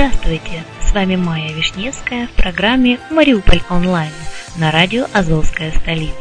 Здравствуйте! С вами Майя Вишневская в программе «Мариуполь онлайн» на радио «Азовская столица».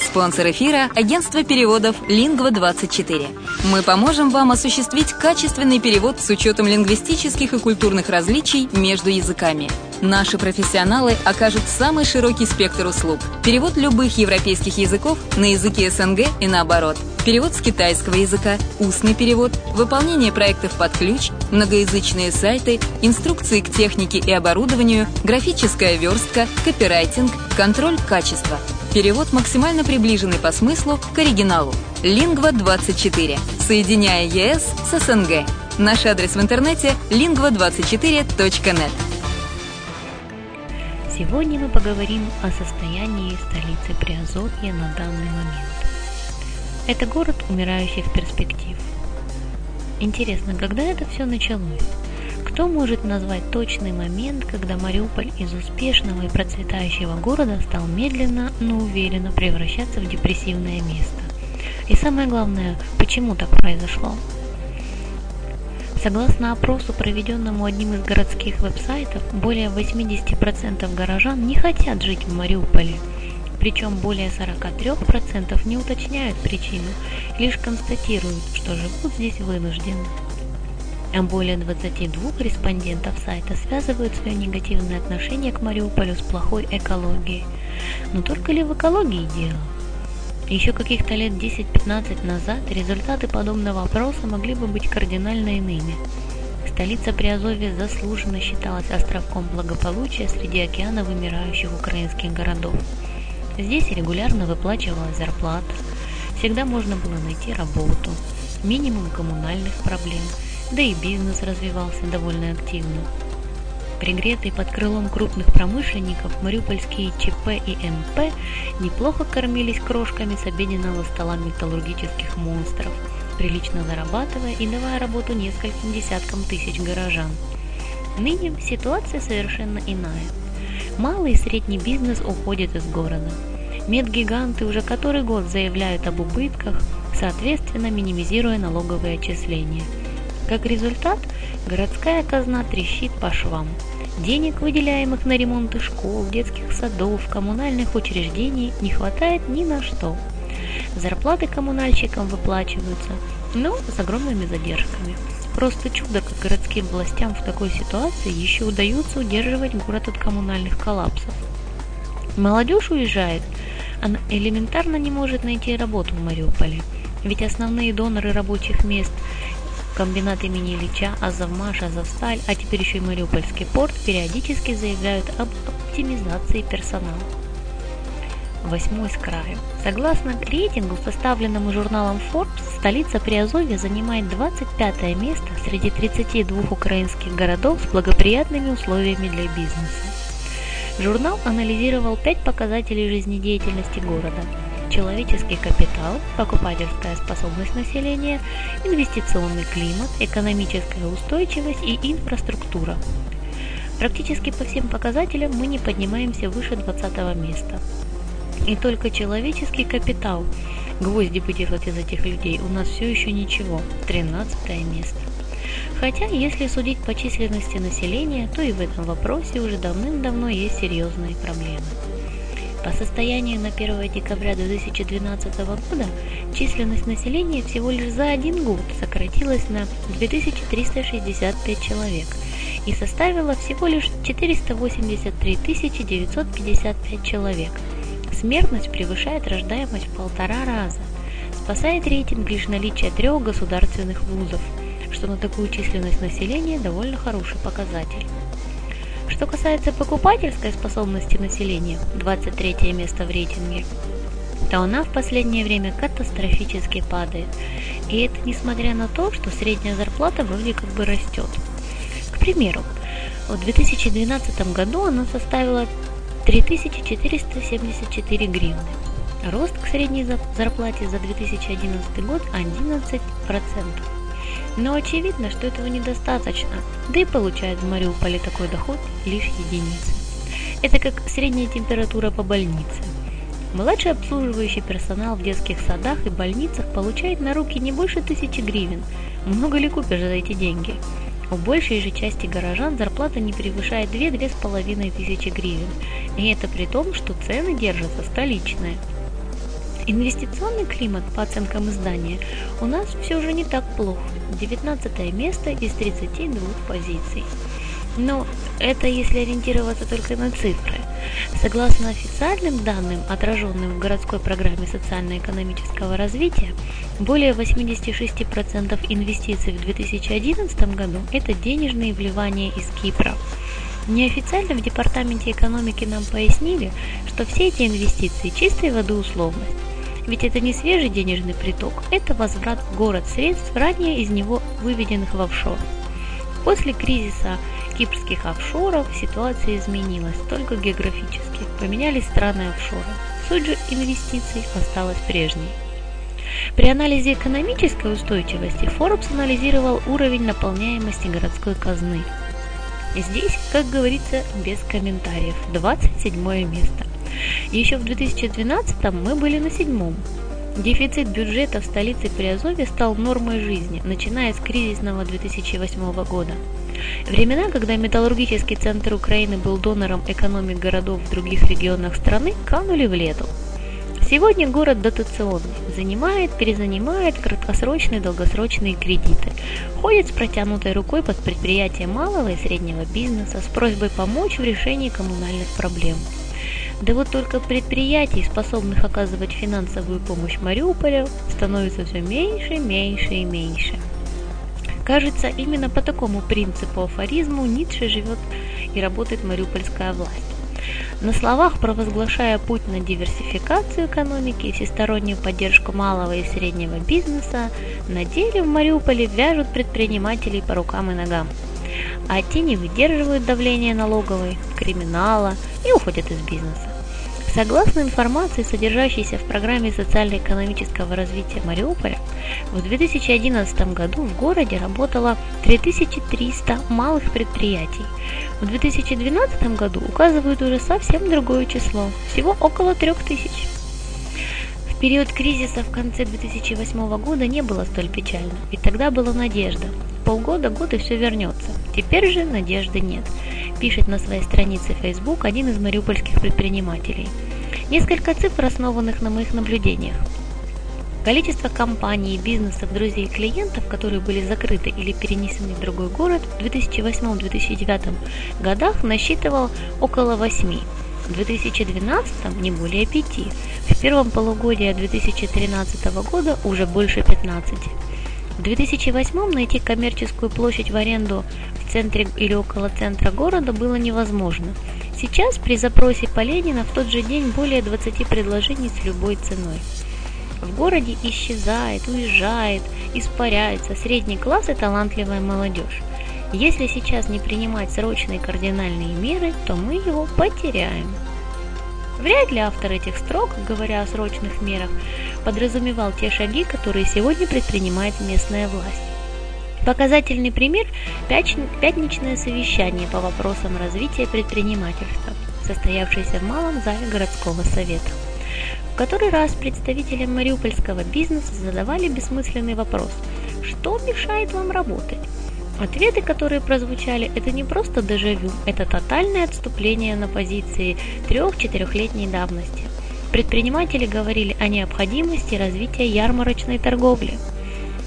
Спонсор эфира – агентство переводов «Лингва-24». Мы поможем вам осуществить качественный перевод с учетом лингвистических и культурных различий между языками. Наши профессионалы окажут самый широкий спектр услуг. Перевод любых европейских языков на языки СНГ и наоборот. Перевод с китайского языка, устный перевод, выполнение проектов под ключ, многоязычные сайты, инструкции к технике и оборудованию, графическая верстка, копирайтинг, контроль качества – Перевод максимально приближенный по смыслу к оригиналу. Лингва24. Соединяя ЕС с СНГ. Наш адрес в интернете lingva24.net. Сегодня мы поговорим о состоянии столицы Приазовья на данный момент. Это город, умирающий в перспектив. Интересно, когда это все началось? Кто может назвать точный момент, когда Мариуполь из успешного и процветающего города стал медленно, но уверенно превращаться в депрессивное место? И самое главное, почему так произошло? Согласно опросу, проведенному одним из городских веб-сайтов, более 80% горожан не хотят жить в Мариуполе. Причем более 43% не уточняют причину, лишь констатируют, что живут здесь вынужденно. А более 22 респондентов сайта связывают свое негативное отношение к Мариуполю с плохой экологией. Но только ли в экологии дело? Еще каких-то лет 10-15 назад результаты подобного опроса могли бы быть кардинально иными. Столица Приазовья заслуженно считалась островком благополучия среди океана вымирающих украинских городов. Здесь регулярно выплачивалась зарплата, всегда можно было найти работу, минимум коммунальных проблем – да и бизнес развивался довольно активно. Пригретые под крылом крупных промышленников, мариупольские ЧП и МП неплохо кормились крошками с обеденного стола металлургических монстров, прилично зарабатывая и давая работу нескольким десяткам тысяч горожан. Ныне ситуация совершенно иная. Малый и средний бизнес уходит из города. Медгиганты уже который год заявляют об убытках, соответственно минимизируя налоговые отчисления – как результат, городская казна трещит по швам. Денег, выделяемых на ремонты школ, детских садов, коммунальных учреждений, не хватает ни на что. Зарплаты коммунальщикам выплачиваются, но с огромными задержками. Просто чудо, как городским властям в такой ситуации еще удается удерживать город от коммунальных коллапсов. Молодежь уезжает, она элементарно не может найти работу в Мариуполе. Ведь основные доноры рабочих мест Комбинат имени Ильича, Азовмаш, Азовсталь, а теперь еще и Мариупольский порт периодически заявляют об оптимизации персонала. Восьмой с краю. Согласно рейтингу, составленному журналом Forbes, столица Приазовья занимает 25 место среди 32 украинских городов с благоприятными условиями для бизнеса. Журнал анализировал пять показателей жизнедеятельности города – человеческий капитал, покупательская способность населения, инвестиционный климат, экономическая устойчивость и инфраструктура. Практически по всем показателям мы не поднимаемся выше 20 места. И только человеческий капитал, гвозди выделать из этих людей, у нас все еще ничего, 13 место. Хотя, если судить по численности населения, то и в этом вопросе уже давным-давно есть серьезные проблемы. По состоянию на 1 декабря 2012 года численность населения всего лишь за один год сократилась на 2365 человек и составила всего лишь 483 955 человек. Смертность превышает рождаемость в полтора раза. Спасает рейтинг лишь наличие трех государственных вузов, что на такую численность населения довольно хороший показатель. Что касается покупательской способности населения, 23 место в рейтинге, то она в последнее время катастрофически падает. И это несмотря на то, что средняя зарплата вроде как бы растет. К примеру, в 2012 году она составила 3474 гривны. Рост к средней зарплате за 2011 год 11%. Но очевидно, что этого недостаточно, да и получает в Мариуполе такой доход лишь единицы. Это как средняя температура по больнице. Младший обслуживающий персонал в детских садах и больницах получает на руки не больше тысячи гривен. Много ли купишь за эти деньги? У большей же части горожан зарплата не превышает 2-2,5 тысячи гривен. И это при том, что цены держатся столичные. Инвестиционный климат, по оценкам издания, у нас все же не так плохо. 19 место из 32 позиций. Но это если ориентироваться только на цифры. Согласно официальным данным, отраженным в городской программе социально-экономического развития, более 86% инвестиций в 2011 году – это денежные вливания из Кипра. Неофициально в Департаменте экономики нам пояснили, что все эти инвестиции – чистой воды условность. Ведь это не свежий денежный приток, это возврат в город средств, ранее из него выведенных в офшор. После кризиса кипрских офшоров ситуация изменилась только географически. Поменялись страны офшора. Суть же инвестиций осталась прежней. При анализе экономической устойчивости Forbes анализировал уровень наполняемости городской казны. Здесь, как говорится, без комментариев, 27 место. Еще в 2012 мы были на седьмом. Дефицит бюджета в столице Приазовья стал нормой жизни, начиная с кризисного 2008 года. Времена, когда металлургический центр Украины был донором экономик городов в других регионах страны, канули в лету. Сегодня город дотационный, занимает, перезанимает краткосрочные долгосрочные кредиты, ходит с протянутой рукой под предприятия малого и среднего бизнеса с просьбой помочь в решении коммунальных проблем. Да вот только предприятий, способных оказывать финансовую помощь Мариуполю, становится все меньше, меньше и меньше. Кажется, именно по такому принципу афоризму Ницше живет и работает мариупольская власть. На словах провозглашая путь на диверсификацию экономики и всестороннюю поддержку малого и среднего бизнеса, на деле в Мариуполе вяжут предпринимателей по рукам и ногам. А те не выдерживают давления налоговой, криминала и уходят из бизнеса. Согласно информации, содержащейся в программе социально-экономического развития Мариуполя, в 2011 году в городе работало 3300 малых предприятий. В 2012 году указывают уже совсем другое число, всего около 3000. В период кризиса в конце 2008 года не было столь печально, ведь тогда была надежда. Полгода, год и все вернется. Теперь же надежды нет пишет на своей странице Facebook один из мариупольских предпринимателей. Несколько цифр, основанных на моих наблюдениях. Количество компаний, бизнесов, друзей и клиентов, которые были закрыты или перенесены в другой город в 2008-2009 годах насчитывал около 8. В 2012 не более 5. В первом полугодии 2013 года уже больше 15. В 2008 найти коммерческую площадь в аренду в центре или около центра города было невозможно. Сейчас при запросе по Ленина в тот же день более 20 предложений с любой ценой. В городе исчезает, уезжает, испаряется средний класс и талантливая молодежь. Если сейчас не принимать срочные кардинальные меры, то мы его потеряем. Вряд ли автор этих строк, говоря о срочных мерах, подразумевал те шаги, которые сегодня предпринимает местная власть. Показательный пример – пятничное совещание по вопросам развития предпринимательства, состоявшееся в малом зале городского совета. В который раз представителям мариупольского бизнеса задавали бессмысленный вопрос – что мешает вам работать? Ответы, которые прозвучали, это не просто дежавю, это тотальное отступление на позиции трех-четырехлетней давности. Предприниматели говорили о необходимости развития ярмарочной торговли.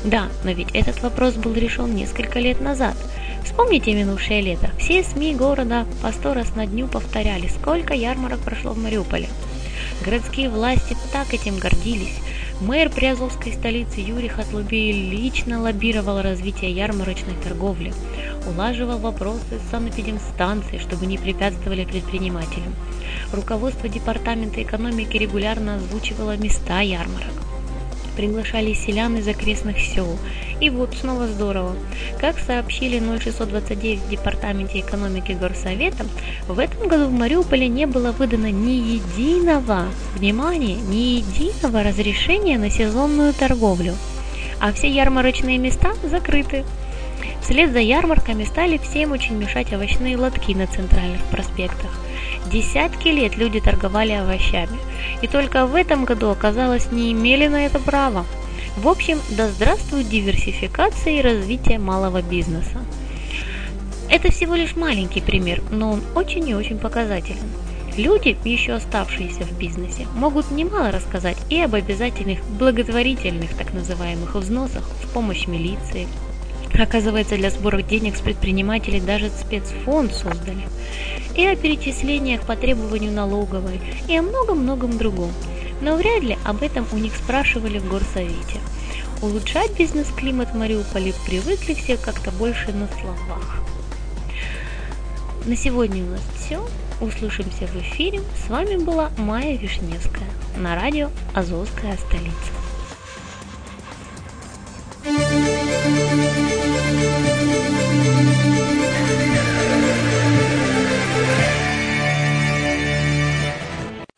Да, но ведь этот вопрос был решен несколько лет назад. Вспомните минувшее лето. Все СМИ города по сто раз на дню повторяли, сколько ярмарок прошло в Мариуполе. Городские власти так этим гордились. Мэр Приазовской столицы Юрий Хатлубей лично лоббировал развитие ярмарочной торговли, улаживал вопросы с санэпидемстанцией, чтобы не препятствовали предпринимателям. Руководство Департамента экономики регулярно озвучивало места ярмарок приглашали селян из окрестных сел. И вот снова здорово. Как сообщили 0629 в Департаменте экономики Горсовета, в этом году в Мариуполе не было выдано ни единого, внимание, ни единого разрешения на сезонную торговлю. А все ярмарочные места закрыты. Вслед за ярмарками стали всем очень мешать овощные лотки на центральных проспектах. Десятки лет люди торговали овощами, и только в этом году оказалось не имели на это права. В общем, да здравствует диверсификация и развитие малого бизнеса. Это всего лишь маленький пример, но он очень и очень показателен. Люди, еще оставшиеся в бизнесе, могут немало рассказать и об обязательных благотворительных так называемых взносах в помощь милиции. Оказывается, для сбора денег с предпринимателей даже спецфонд создали. И о перечислениях по требованию налоговой, и о многом-многом другом. Но вряд ли об этом у них спрашивали в горсовете. Улучшать бизнес-климат в Мариуполе привыкли все как-то больше на словах. На сегодня у нас все. Услышимся в эфире. С вами была Майя Вишневская на радио «Азовская столица».